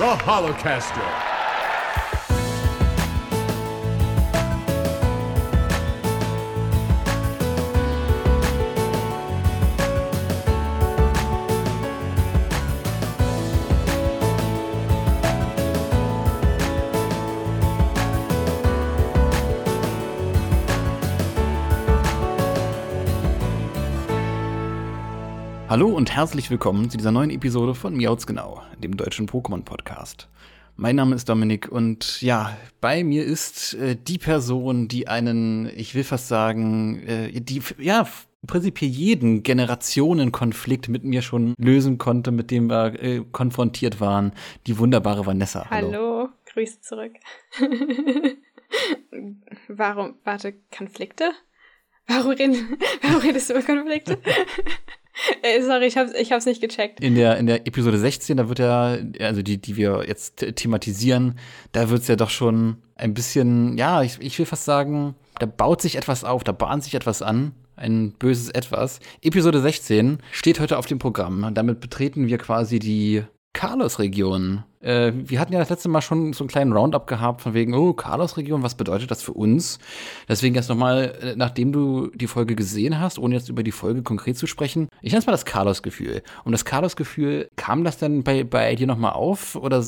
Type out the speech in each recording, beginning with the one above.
The Holocaster. Hallo und herzlich willkommen zu dieser neuen Episode von Miauts Genau, dem deutschen Pokémon-Podcast. Mein Name ist Dominik und ja, bei mir ist äh, die Person, die einen, ich will fast sagen, äh, die, ja, prinzipiell jeden Generationenkonflikt mit mir schon lösen konnte, mit dem wir äh, konfrontiert waren, die wunderbare Vanessa. Hallo, Hallo Grüße zurück. Warum, warte, Konflikte? Warum, reden, warum redest du über Konflikte? Sorry, ich hab's, ich hab's nicht gecheckt. In der, in der Episode 16, da wird ja, also die, die wir jetzt thematisieren, da wird's ja doch schon ein bisschen, ja, ich, ich will fast sagen, da baut sich etwas auf, da bahnt sich etwas an, ein böses Etwas. Episode 16 steht heute auf dem Programm. Damit betreten wir quasi die Carlos-Region. Äh, wir hatten ja das letzte Mal schon so einen kleinen Roundup gehabt von wegen, oh, Carlos-Region, was bedeutet das für uns? Deswegen jetzt nochmal, äh, nachdem du die Folge gesehen hast, ohne jetzt über die Folge konkret zu sprechen, ich nenne es mal das Carlos-Gefühl. Und das Carlos-Gefühl, kam das denn bei, bei dir nochmal auf oder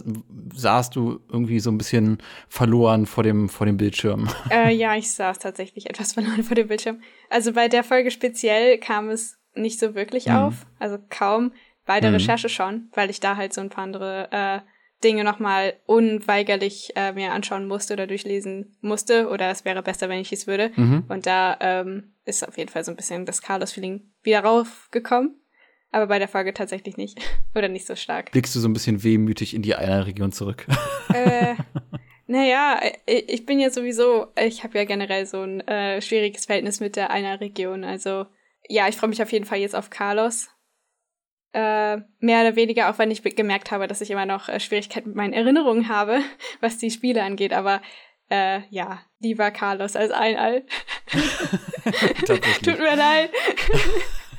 saßt du irgendwie so ein bisschen verloren vor dem, vor dem Bildschirm? Äh, ja, ich saß tatsächlich etwas verloren vor dem Bildschirm. Also bei der Folge speziell kam es nicht so wirklich mhm. auf, also kaum. Bei der mhm. Recherche schon, weil ich da halt so ein paar andere äh, Dinge nochmal unweigerlich äh, mir anschauen musste oder durchlesen musste. Oder es wäre besser, wenn ich es würde. Mhm. Und da ähm, ist auf jeden Fall so ein bisschen das Carlos-Feeling wieder raufgekommen. Aber bei der Folge tatsächlich nicht. oder nicht so stark. Blickst du so ein bisschen wehmütig in die eine Region zurück? äh, naja, äh, ich bin ja sowieso, ich habe ja generell so ein äh, schwieriges Verhältnis mit der einer Region. Also ja, ich freue mich auf jeden Fall jetzt auf Carlos äh, mehr oder weniger, auch wenn ich gemerkt habe, dass ich immer noch äh, Schwierigkeiten mit meinen Erinnerungen habe, was die Spiele angeht. Aber äh, ja, lieber Carlos als ein All. Tut mir leid.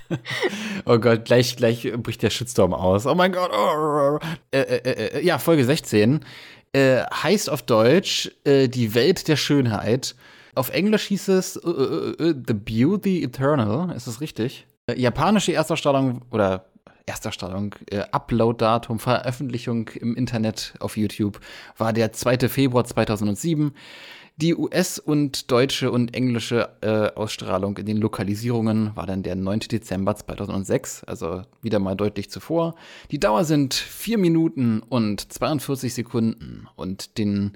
oh Gott, gleich, gleich bricht der Shitstorm aus. Oh mein Gott. Oh, äh, äh, äh, ja, Folge 16 äh, heißt auf Deutsch äh, Die Welt der Schönheit. Auf Englisch hieß es The Beauty Eternal. Ist das richtig? japanische Erstausstrahlung oder Ersterstellung, äh, Upload-Datum, Veröffentlichung im Internet auf YouTube war der 2. Februar 2007. Die US- und deutsche und englische äh, Ausstrahlung in den Lokalisierungen war dann der 9. Dezember 2006, also wieder mal deutlich zuvor. Die Dauer sind 4 Minuten und 42 Sekunden und den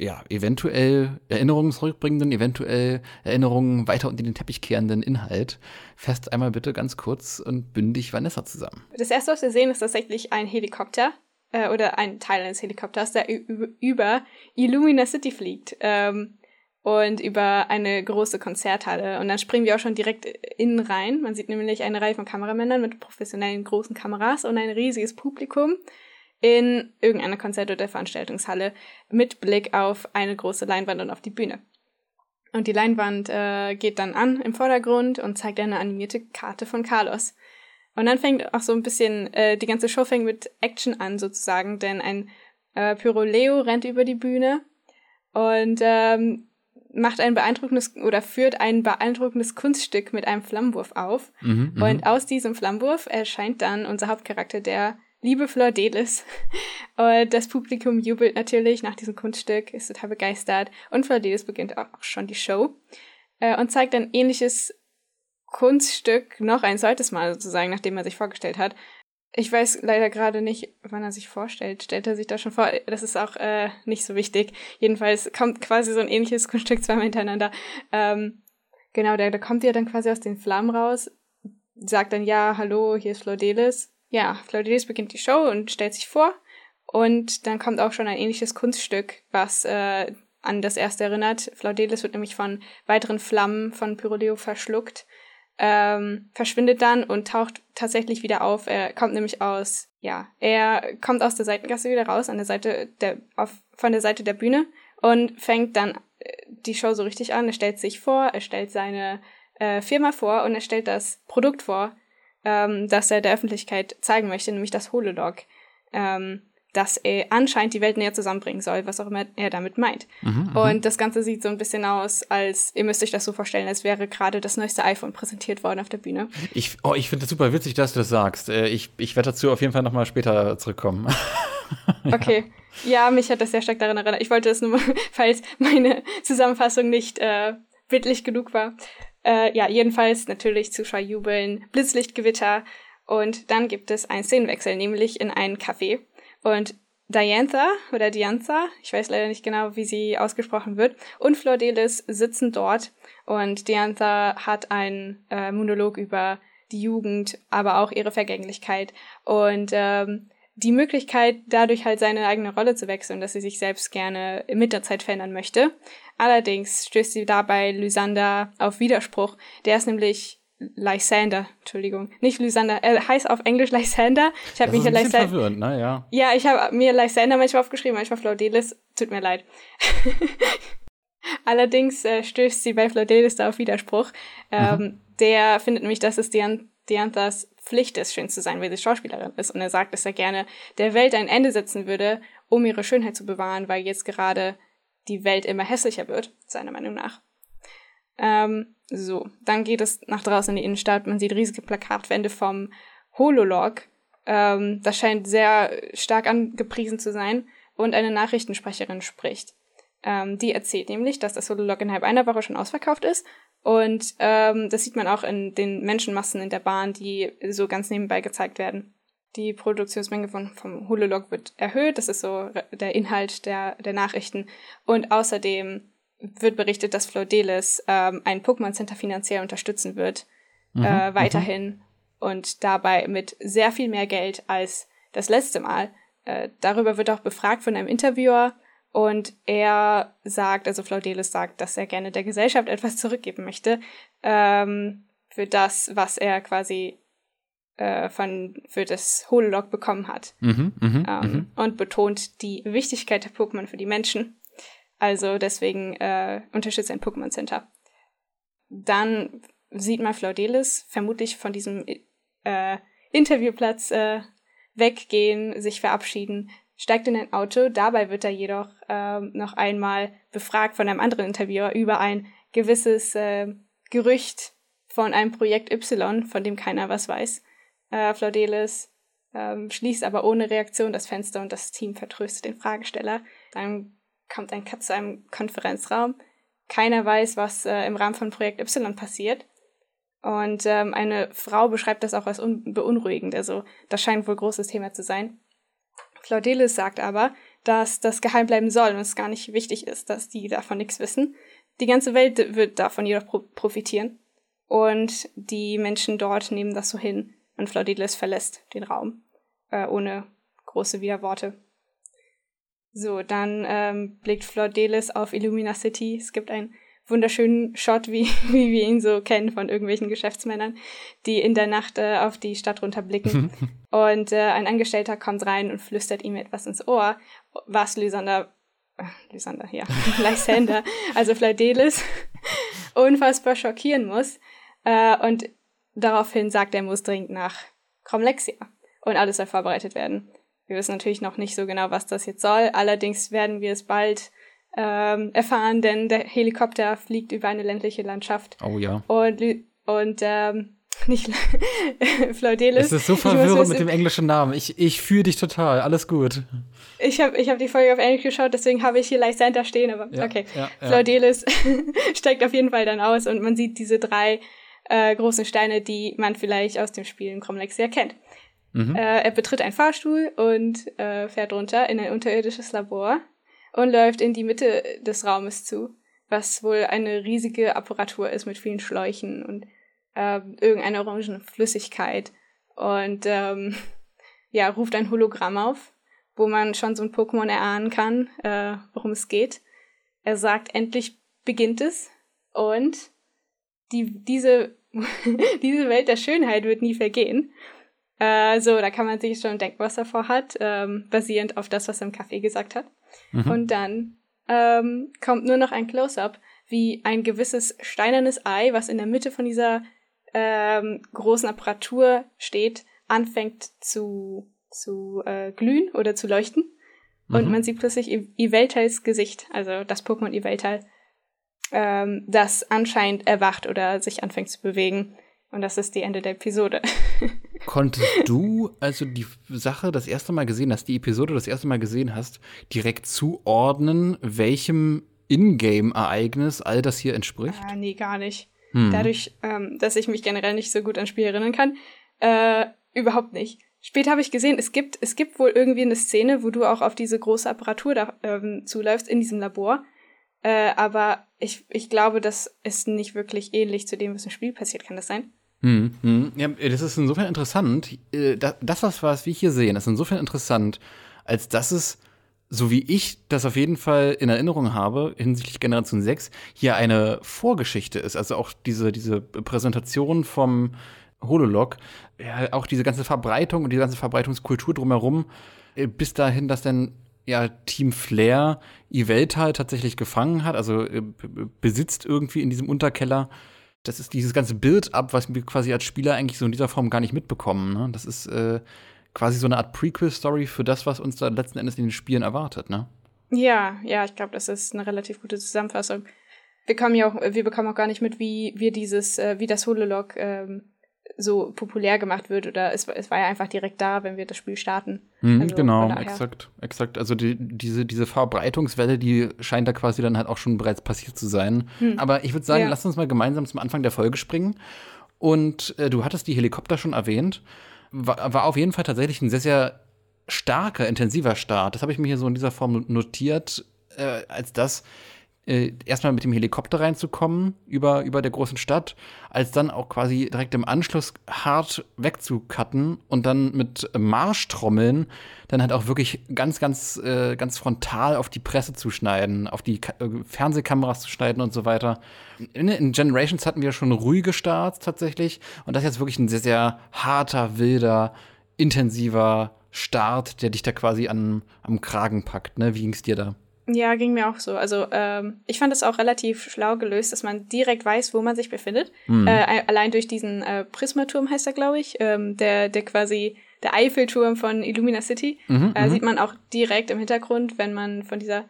ja, eventuell erinnerungsrückbringenden, eventuell Erinnerungen weiter unter den Teppich kehrenden Inhalt. Fest einmal bitte ganz kurz und bündig Vanessa zusammen. Das erste, was wir sehen, ist tatsächlich ein Helikopter äh, oder ein Teil eines Helikopters, der über Illumina City fliegt. Ähm, und über eine große Konzerthalle. Und dann springen wir auch schon direkt innen rein. Man sieht nämlich eine Reihe von Kameramännern mit professionellen großen Kameras und ein riesiges Publikum in irgendeiner Konzert- oder Veranstaltungshalle mit Blick auf eine große Leinwand und auf die Bühne. Und die Leinwand äh, geht dann an im Vordergrund und zeigt eine animierte Karte von Carlos. Und dann fängt auch so ein bisschen, äh, die ganze Show fängt mit Action an sozusagen, denn ein äh, Pyroleo rennt über die Bühne und ähm, macht ein beeindruckendes oder führt ein beeindruckendes Kunststück mit einem Flammenwurf auf. Mhm, mhm. und aus diesem Flammenwurf erscheint dann unser Hauptcharakter, der liebe Fleur Delis. Und das Publikum jubelt natürlich nach diesem Kunststück, ist total begeistert. Und Fleur Delis beginnt auch schon die Show äh, und zeigt ein ähnliches Kunststück noch ein zweites Mal sozusagen, nachdem er sich vorgestellt hat. Ich weiß leider gerade nicht, wann er sich vorstellt. Stellt er sich da schon vor? Das ist auch äh, nicht so wichtig. Jedenfalls kommt quasi so ein ähnliches Kunststück zweimal hintereinander. Ähm, genau, da, da kommt er dann quasi aus den Flammen raus, sagt dann, ja, hallo, hier ist Flor Delis ja, Florides beginnt die Show und stellt sich vor. Und dann kommt auch schon ein ähnliches Kunststück, was äh, an das erste erinnert. Flaudelis wird nämlich von weiteren Flammen von Pyroleo verschluckt, ähm, verschwindet dann und taucht tatsächlich wieder auf. Er kommt nämlich aus, ja, er kommt aus der Seitengasse wieder raus, an der Seite der, auf, von der Seite der Bühne und fängt dann äh, die Show so richtig an. Er stellt sich vor, er stellt seine äh, Firma vor und er stellt das Produkt vor, ähm, das er der Öffentlichkeit zeigen möchte, nämlich das Hololog. Ähm, dass er anscheinend die Welt näher zusammenbringen soll, was auch immer er damit meint. Mhm, mhm, und das Ganze sieht so ein bisschen aus, als ihr müsst euch das so vorstellen, als wäre gerade das neueste iPhone präsentiert worden auf der Bühne. Ich, oh, ich finde das super witzig, dass du das sagst. Äh, ich, ich werde dazu auf jeden Fall nochmal später zurückkommen. Okay. Ja, mich hat das sehr stark daran erinnert. Ich wollte es nur, falls meine Zusammenfassung nicht äh, bildlich genug war. Äh, ja, jedenfalls natürlich Zuschauer jubeln, Blitzlichtgewitter. Und dann gibt es einen Szenenwechsel, nämlich in einen Café. Und Diantha oder Diantha, ich weiß leider nicht genau, wie sie ausgesprochen wird, und Flordelis sitzen dort. Und Diantha hat einen äh, Monolog über die Jugend, aber auch ihre Vergänglichkeit. Und ähm, die Möglichkeit, dadurch halt seine eigene Rolle zu wechseln, dass sie sich selbst gerne mit der Zeit verändern möchte. Allerdings stößt sie dabei Lysander auf Widerspruch. Der ist nämlich Lysander, Entschuldigung, nicht Lysander, er heißt auf Englisch Lysander. Ich habe mich hier Lysander. verwirrend, ne? Ja. Ja, ich habe mir Lysander manchmal aufgeschrieben, manchmal Flaudelis. Tut mir leid. Allerdings äh, stößt sie bei Flaudelis da auf Widerspruch. Ähm, mhm. Der findet nämlich, dass es Dian Dianthas Pflicht ist, schön zu sein, weil sie Schauspielerin ist. Und er sagt, dass er gerne der Welt ein Ende setzen würde, um ihre Schönheit zu bewahren, weil jetzt gerade die Welt immer hässlicher wird, seiner Meinung nach. Ähm, so, dann geht es nach draußen in die Innenstadt. Man sieht riesige Plakatwände vom Hololog. Ähm, das scheint sehr stark angepriesen zu sein. Und eine Nachrichtensprecherin spricht. Ähm, die erzählt nämlich, dass das Hololog innerhalb einer Woche schon ausverkauft ist. Und ähm, das sieht man auch in den Menschenmassen in der Bahn, die so ganz nebenbei gezeigt werden. Die Produktionsmenge von, vom Hololog wird erhöht. Das ist so der Inhalt der, der Nachrichten. Und außerdem wird berichtet, dass Flaudelis ähm, ein Pokémon Center finanziell unterstützen wird, mhm, äh, weiterhin mhm. und dabei mit sehr viel mehr Geld als das letzte Mal. Äh, darüber wird auch befragt von einem Interviewer und er sagt, also Flaudelis sagt, dass er gerne der Gesellschaft etwas zurückgeben möchte ähm, für das, was er quasi äh, von für das Hololog bekommen hat mhm, mh, ähm, mh. und betont die Wichtigkeit der Pokémon für die Menschen also deswegen äh, unterstützt ein Pokémon Center. Dann sieht man Flaudelis vermutlich von diesem äh, Interviewplatz äh, weggehen, sich verabschieden, steigt in ein Auto. Dabei wird er jedoch äh, noch einmal befragt von einem anderen Interviewer über ein gewisses äh, Gerücht von einem Projekt Y, von dem keiner was weiß. Äh, Flaudelis ähm, schließt aber ohne Reaktion das Fenster und das Team vertröstet den Fragesteller. Dann kommt ein Cut zu einem Konferenzraum. Keiner weiß, was äh, im Rahmen von Projekt Y passiert. Und ähm, eine Frau beschreibt das auch als beunruhigend. Also das scheint wohl großes Thema zu sein. Claudelis sagt aber, dass das geheim bleiben soll und es gar nicht wichtig ist, dass die davon nichts wissen. Die ganze Welt wird davon jedoch pro profitieren. Und die Menschen dort nehmen das so hin. Und Flaudelis verlässt den Raum, äh, ohne große Widerworte. So, dann ähm, blickt Flordelis auf Illumina City. Es gibt einen wunderschönen Shot, wie, wie wir ihn so kennen von irgendwelchen Geschäftsmännern, die in der Nacht äh, auf die Stadt runterblicken. und äh, ein Angestellter kommt rein und flüstert ihm etwas ins Ohr, was Lysander, äh, Lysander, ja, Lysander, also Flordelis, unfassbar schockieren muss. Äh, und daraufhin sagt er, muss dringend nach Cromlexia. Und alles soll vorbereitet werden. Wir wissen natürlich noch nicht so genau, was das jetzt soll. Allerdings werden wir es bald ähm, erfahren, denn der Helikopter fliegt über eine ländliche Landschaft. Oh ja. Und, und ähm, nicht Flaudelis. Es ist so verwirrend mit dem englischen Namen. Ich, ich fühle dich total. Alles gut. Ich habe ich hab die Folge auf Englisch geschaut, deswegen habe ich hier Lysander stehen, aber ja, okay. Ja, ja. Flaudelis steigt auf jeden Fall dann aus und man sieht diese drei äh, großen Steine, die man vielleicht aus dem Spiel in Cromlexia kennt. Mhm. Äh, er betritt einen Fahrstuhl und äh, fährt runter in ein unterirdisches Labor und läuft in die Mitte des Raumes zu, was wohl eine riesige Apparatur ist mit vielen Schläuchen und äh, irgendeine orangene Flüssigkeit. Und ähm, ja, ruft ein Hologramm auf wo man schon so ein Pokémon erahnen kann, äh, worum es geht. Er sagt, endlich beginnt es und die, diese, diese Welt der Schönheit wird nie vergehen. Äh, so, da kann man sich schon denken, was er vorhat, ähm, basierend auf das, was er im Café gesagt hat. Mhm. Und dann ähm, kommt nur noch ein Close-up, wie ein gewisses steinernes Ei, was in der Mitte von dieser ähm, großen Apparatur steht, anfängt zu, zu äh, glühen oder zu leuchten. Mhm. Und man sieht plötzlich Iveltals Gesicht, also das Pokémon Iveltal, ähm, das anscheinend erwacht oder sich anfängt zu bewegen. Und das ist die Ende der Episode. Konntest du also die Sache das erste Mal gesehen hast, die Episode das erste Mal gesehen hast, direkt zuordnen, welchem Ingame-Ereignis all das hier entspricht? Ah, nee, gar nicht. Hm. Dadurch, ähm, dass ich mich generell nicht so gut an Spiel erinnern kann, äh, überhaupt nicht. Später habe ich gesehen, es gibt, es gibt wohl irgendwie eine Szene, wo du auch auf diese große Apparatur da ähm, zuläufst in diesem Labor. Äh, aber ich, ich glaube, das ist nicht wirklich ähnlich zu dem, was im Spiel passiert. Kann das sein? Hm, hm. Ja, das ist insofern interessant. Äh, das, was, was wir hier sehen, ist insofern interessant, als dass es, so wie ich das auf jeden Fall in Erinnerung habe, hinsichtlich Generation 6, hier eine Vorgeschichte ist. Also auch diese, diese Präsentation vom Hololog, ja, auch diese ganze Verbreitung und die ganze Verbreitungskultur drumherum, äh, bis dahin, dass dann ja Team Flair Iveltal tatsächlich gefangen hat, also äh, besitzt irgendwie in diesem Unterkeller das ist dieses ganze Bild ab, was wir quasi als Spieler eigentlich so in dieser Form gar nicht mitbekommen. Ne? Das ist äh, quasi so eine Art Prequel-Story für das, was uns da letzten Endes in den Spielen erwartet, ne? Ja, ja, ich glaube, das ist eine relativ gute Zusammenfassung. Wir kommen ja auch, wir bekommen auch gar nicht mit, wie wir dieses, äh, wie das Hololog ähm, so populär gemacht wird oder es, es war ja einfach direkt da, wenn wir das Spiel starten. Mhm, also genau, exakt, exakt. Also die, diese, diese Verbreitungswelle, die scheint da quasi dann halt auch schon bereits passiert zu sein. Mhm. Aber ich würde sagen, ja. lass uns mal gemeinsam zum Anfang der Folge springen. Und äh, du hattest die Helikopter schon erwähnt. War, war auf jeden Fall tatsächlich ein sehr, sehr starker, intensiver Start. Das habe ich mir hier so in dieser Form notiert, äh, als das, äh, erstmal mit dem Helikopter reinzukommen über, über der großen Stadt, als dann auch quasi direkt im Anschluss hart wegzucutten und dann mit Marschtrommeln dann halt auch wirklich ganz, ganz, äh, ganz frontal auf die Presse zu schneiden, auf die Ka äh, Fernsehkameras zu schneiden und so weiter. In, in, Generations hatten wir schon ruhige Starts tatsächlich und das ist jetzt wirklich ein sehr, sehr harter, wilder, intensiver Start, der dich da quasi an, am Kragen packt. Ne? Wie ging's dir da? Ja, ging mir auch so. Also ähm, ich fand es auch relativ schlau gelöst, dass man direkt weiß, wo man sich befindet. Mhm. Äh, allein durch diesen äh, Prismaturm heißt er, glaube ich, ähm, der, der quasi der Eiffelturm von Illumina City. Mhm, äh, mhm. sieht man auch direkt im Hintergrund, wenn man von dieser,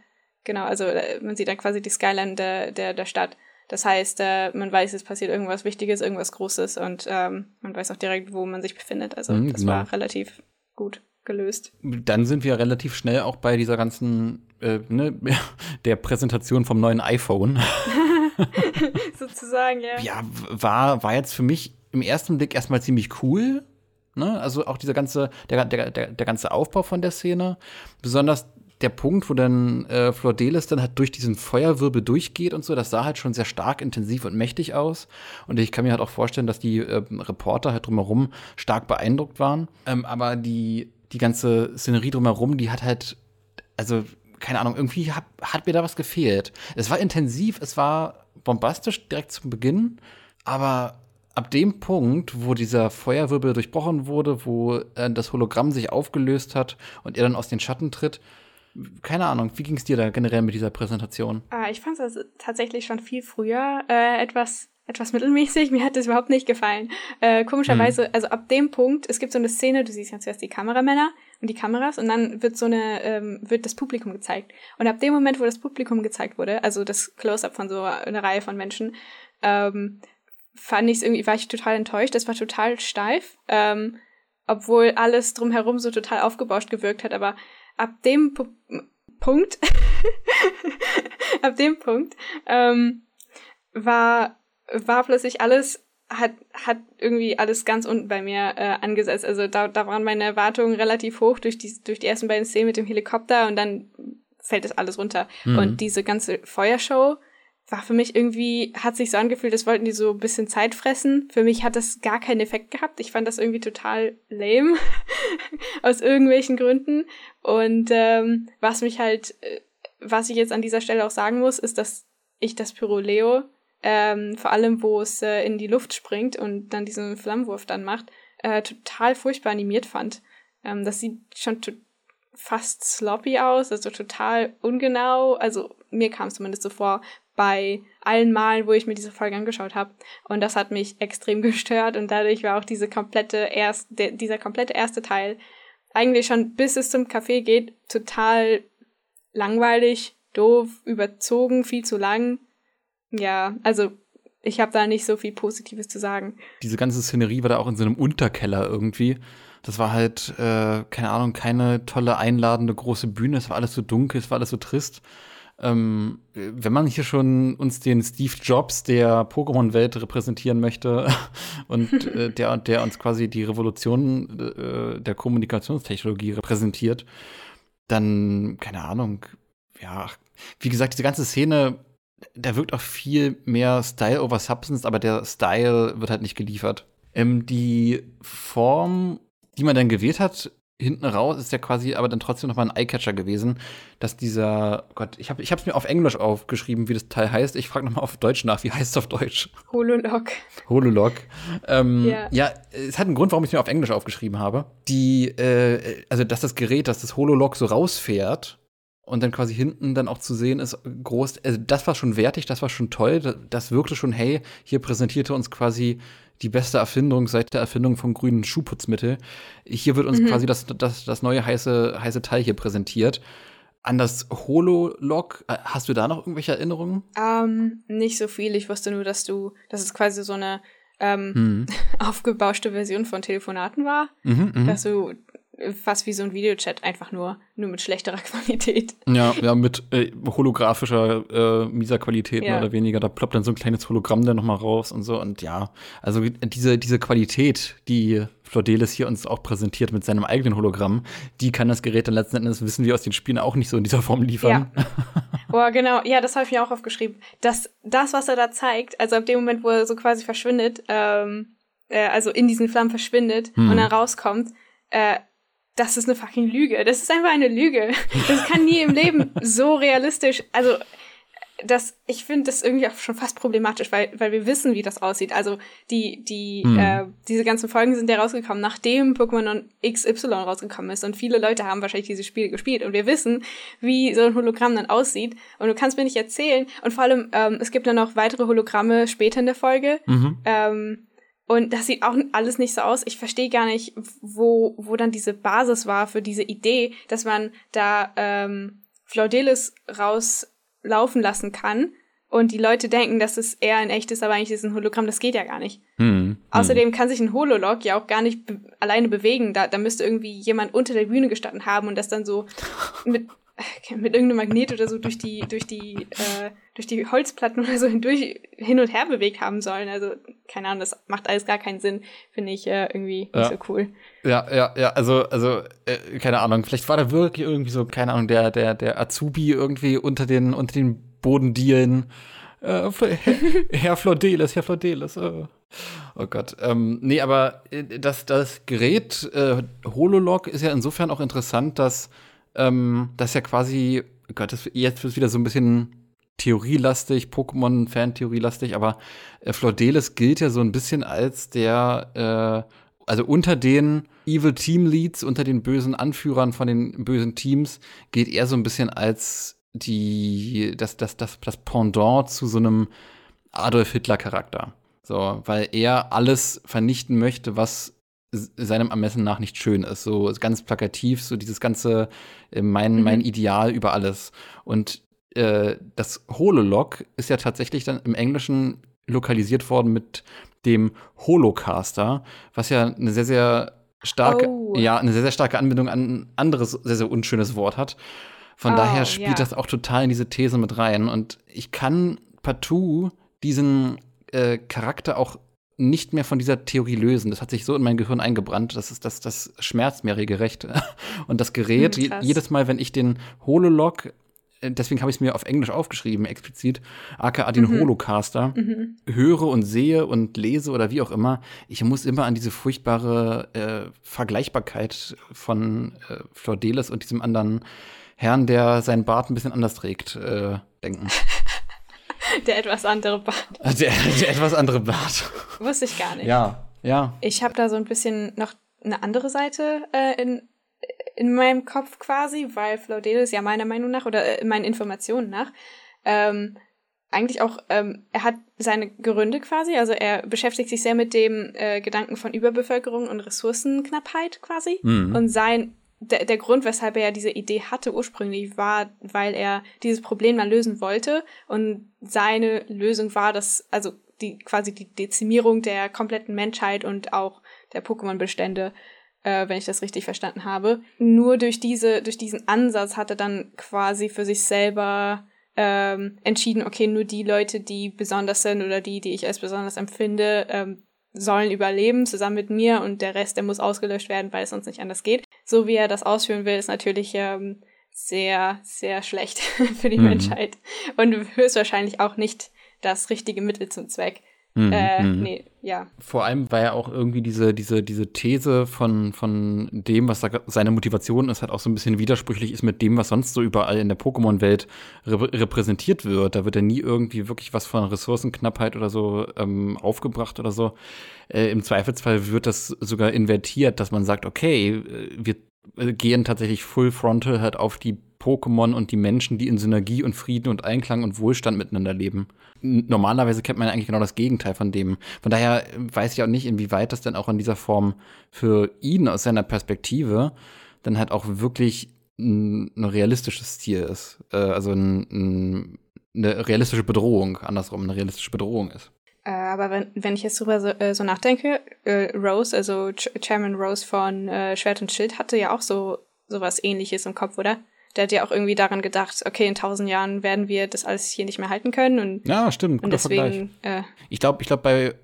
genau, also äh, man sieht dann quasi die Skyline der, der, der Stadt. Das heißt, äh, man weiß, es passiert irgendwas Wichtiges, irgendwas Großes und ähm, man weiß auch direkt, wo man sich befindet. Also mhm, das genau. war relativ gut gelöst. Dann sind wir relativ schnell auch bei dieser ganzen, äh, ne, der Präsentation vom neuen iPhone. Sozusagen, ja. Ja, war, war jetzt für mich im ersten Blick erstmal ziemlich cool. Ne? Also auch dieser ganze, der, der, der, der ganze Aufbau von der Szene. Besonders der Punkt, wo dann äh, Flordelis dann halt durch diesen Feuerwirbel durchgeht und so, das sah halt schon sehr stark, intensiv und mächtig aus. Und ich kann mir halt auch vorstellen, dass die äh, Reporter halt drumherum stark beeindruckt waren. Ähm, aber die die ganze Szenerie drumherum, die hat halt, also, keine Ahnung, irgendwie hat, hat mir da was gefehlt. Es war intensiv, es war bombastisch direkt zum Beginn, aber ab dem Punkt, wo dieser Feuerwirbel durchbrochen wurde, wo äh, das Hologramm sich aufgelöst hat und er dann aus den Schatten tritt, keine Ahnung, wie ging es dir da generell mit dieser Präsentation? Ah, ich fand es also tatsächlich schon viel früher äh, etwas etwas mittelmäßig. Mir hat das überhaupt nicht gefallen. Äh, komischerweise, mhm. also ab dem Punkt, es gibt so eine Szene, du siehst ja zuerst die Kameramänner und die Kameras und dann wird so eine, ähm, wird das Publikum gezeigt. Und ab dem Moment, wo das Publikum gezeigt wurde, also das Close-up von so einer Reihe von Menschen, ähm, fand ich es irgendwie, war ich total enttäuscht. Das war total steif, ähm, obwohl alles drumherum so total aufgebauscht gewirkt hat. Aber ab dem Pu Punkt, ab dem Punkt, ähm, war war plötzlich alles, hat, hat irgendwie alles ganz unten bei mir äh, angesetzt. Also da, da waren meine Erwartungen relativ hoch durch die, durch die ersten beiden Szenen mit dem Helikopter und dann fällt das alles runter. Mhm. Und diese ganze Feuershow war für mich irgendwie, hat sich so angefühlt, das wollten die so ein bisschen Zeit fressen. Für mich hat das gar keinen Effekt gehabt. Ich fand das irgendwie total lame. aus irgendwelchen Gründen. Und ähm, was mich halt, äh, was ich jetzt an dieser Stelle auch sagen muss, ist, dass ich das Pyroleo, ähm, vor allem wo es äh, in die Luft springt und dann diesen Flammenwurf dann macht, äh, total furchtbar animiert fand. Ähm, das sieht schon fast sloppy aus, also total ungenau. Also mir kam es zumindest so vor bei allen Malen, wo ich mir diese Folge angeschaut habe. Und das hat mich extrem gestört und dadurch war auch diese komplette erst, der, dieser komplette erste Teil eigentlich schon bis es zum Café geht total langweilig, doof, überzogen, viel zu lang. Ja, also ich habe da nicht so viel Positives zu sagen. Diese ganze Szenerie war da auch in so einem Unterkeller irgendwie. Das war halt, äh, keine Ahnung, keine tolle, einladende große Bühne. Es war alles so dunkel, es war alles so trist. Ähm, wenn man hier schon uns den Steve Jobs der Pokémon-Welt repräsentieren möchte und äh, der, der uns quasi die Revolution äh, der Kommunikationstechnologie repräsentiert, dann, keine Ahnung, ja, wie gesagt, diese ganze Szene, da wirkt auch viel mehr Style over Substance, aber der Style wird halt nicht geliefert. Ähm, die Form die man dann gewählt hat, hinten raus ist ja quasi aber dann trotzdem noch mal ein Eyecatcher gewesen, dass dieser Gott, ich habe ich habe es mir auf Englisch aufgeschrieben, wie das Teil heißt. Ich frage noch mal auf Deutsch nach, wie heißt es auf Deutsch? Hololog. Hololog. Ähm, ja. ja, es hat einen Grund, warum ich es mir auf Englisch aufgeschrieben habe. Die äh, also dass das Gerät, dass das Hololog so rausfährt und dann quasi hinten dann auch zu sehen ist groß, also das war schon wertig, das war schon toll, das, das wirkte schon hey, hier präsentierte uns quasi die beste Erfindung seit der Erfindung von grünen Schuhputzmittel. Hier wird uns mhm. quasi das, das, das neue heiße, heiße Teil hier präsentiert. An das Hololog, äh, hast du da noch irgendwelche Erinnerungen? Ähm, nicht so viel. Ich wusste nur, dass du, dass es quasi so eine ähm, mhm. aufgebauschte Version von Telefonaten war. Mhm, mhm. dass du fast wie so ein Videochat, einfach nur, nur mit schlechterer Qualität. Ja, ja, mit äh, holographischer, äh, mieser Qualität ja. mehr oder weniger. Da ploppt dann so ein kleines Hologramm dann nochmal raus und so. Und ja, also diese, diese Qualität, die Flordelis hier uns auch präsentiert mit seinem eigenen Hologramm, die kann das Gerät dann letzten Endes, wissen wir aus den Spielen, auch nicht so in dieser Form liefern. Ja. Boah, genau. Ja, das habe ich mir auch aufgeschrieben. Das, das, was er da zeigt, also ab dem Moment, wo er so quasi verschwindet, ähm, äh, also in diesen Flammen verschwindet hm. und dann rauskommt, äh, das ist eine fucking Lüge. Das ist einfach eine Lüge. Das kann nie im Leben so realistisch, also das, ich finde das irgendwie auch schon fast problematisch, weil, weil wir wissen, wie das aussieht. Also die, die, hm. äh, diese ganzen Folgen sind ja rausgekommen, nachdem Pokémon XY rausgekommen ist. Und viele Leute haben wahrscheinlich diese Spiele gespielt. Und wir wissen, wie so ein Hologramm dann aussieht. Und du kannst mir nicht erzählen. Und vor allem, ähm, es gibt dann noch weitere Hologramme später in der Folge. Mhm. Ähm, und das sieht auch alles nicht so aus. Ich verstehe gar nicht, wo, wo dann diese Basis war für diese Idee, dass man da ähm, Flaudelis rauslaufen lassen kann und die Leute denken, dass es eher ein echtes, aber eigentlich ist ein Hologramm. Das geht ja gar nicht. Hm, Außerdem hm. kann sich ein Hololog ja auch gar nicht be alleine bewegen. Da, da müsste irgendwie jemand unter der Bühne gestanden haben und das dann so mit mit irgendeinem Magnet oder so durch die, durch die, äh, durch die Holzplatten oder so hindurch hin und her bewegt haben sollen. Also, keine Ahnung, das macht alles gar keinen Sinn, finde ich äh, irgendwie ja. nicht so cool. Ja, ja, ja, also, also, äh, keine Ahnung, vielleicht war da wirklich irgendwie so, keine Ahnung, der, der, der Azubi irgendwie unter den, unter den Bodendielen. Äh, Herr Flodeles, Herr Flodeles. Äh. Oh Gott. Ähm, nee, aber äh, das, das Gerät äh, Hololog ist ja insofern auch interessant, dass ähm, das ja quasi, oh Gott, das, jetzt wird es wieder so ein bisschen theorielastig, Pokémon-Fan-theorielastig, aber äh, Flordelis gilt ja so ein bisschen als der, äh, also unter den Evil Team Leads, unter den bösen Anführern von den bösen Teams, geht er so ein bisschen als die, das, das, das, das Pendant zu so einem Adolf Hitler-Charakter. So, weil er alles vernichten möchte, was seinem Ermessen nach nicht schön ist. So ganz plakativ, so dieses ganze äh, mein, mhm. mein Ideal über alles. Und äh, das Hololog ist ja tatsächlich dann im Englischen lokalisiert worden mit dem Holocaster, was ja eine sehr, sehr starke, oh. ja, eine sehr, sehr starke Anbindung an ein anderes, sehr, sehr unschönes Wort hat. Von oh, daher spielt yeah. das auch total in diese These mit rein. Und ich kann partout diesen äh, Charakter auch nicht mehr von dieser Theorie lösen. Das hat sich so in mein Gehirn eingebrannt, das ist das, das schmerzt mir regelrecht. Und das Gerät, hm, jedes Mal, wenn ich den Hololog deswegen habe ich es mir auf Englisch aufgeschrieben, explizit, aka den mhm. Holocaster, mhm. höre und sehe und lese oder wie auch immer, ich muss immer an diese furchtbare äh, Vergleichbarkeit von äh, Flordelis und diesem anderen Herrn, der seinen Bart ein bisschen anders trägt, äh, denken. der etwas andere Bart. Der, der etwas andere Bart. Wusste ich gar nicht. Ja, ja. Ich habe da so ein bisschen noch eine andere Seite äh, in, in meinem Kopf quasi, weil Flaudelis ja meiner Meinung nach oder äh, meinen Informationen nach ähm, eigentlich auch, ähm, er hat seine Gründe quasi, also er beschäftigt sich sehr mit dem äh, Gedanken von Überbevölkerung und Ressourcenknappheit quasi. Mhm. Und sein der, der Grund, weshalb er ja diese Idee hatte ursprünglich, war, weil er dieses Problem mal lösen wollte. Und seine Lösung war, dass, also die quasi die Dezimierung der kompletten Menschheit und auch der Pokémon-Bestände, äh, wenn ich das richtig verstanden habe. Nur durch diese, durch diesen Ansatz hat er dann quasi für sich selber ähm, entschieden, okay, nur die Leute, die besonders sind oder die, die ich als besonders empfinde, ähm, sollen überleben zusammen mit mir und der Rest, der muss ausgelöscht werden, weil es sonst nicht anders geht. So wie er das ausführen will, ist natürlich ähm, sehr, sehr schlecht für die mhm. Menschheit und höchstwahrscheinlich auch nicht das richtige Mittel zum Zweck. Mhm, äh, mhm. nee, ja. Vor allem, weil ja auch irgendwie diese, diese, diese These von, von dem, was seine Motivation ist, halt auch so ein bisschen widersprüchlich ist mit dem, was sonst so überall in der Pokémon-Welt rep repräsentiert wird. Da wird ja nie irgendwie wirklich was von Ressourcenknappheit oder so ähm, aufgebracht oder so. Äh, Im Zweifelsfall wird das sogar invertiert, dass man sagt, okay, äh, wir gehen tatsächlich full frontal halt auf die Pokémon und die Menschen, die in Synergie und Frieden und Einklang und Wohlstand miteinander leben. Normalerweise kennt man eigentlich genau das Gegenteil von dem. Von daher weiß ich auch nicht, inwieweit das denn auch in dieser Form für ihn aus seiner Perspektive dann halt auch wirklich ein, ein realistisches Ziel ist. Äh, also ein, ein, eine realistische Bedrohung, andersrum, eine realistische Bedrohung ist. Äh, aber wenn, wenn ich jetzt drüber so, äh, so nachdenke, äh, Rose, also Ch Chairman Rose von äh, Schwert und Schild, hatte ja auch so sowas ähnliches im Kopf, oder? Der hat ja auch irgendwie daran gedacht, okay, in tausend Jahren werden wir das alles hier nicht mehr halten können. Und, ja, stimmt, und deswegen, äh, ich glaube, ich glaube, bei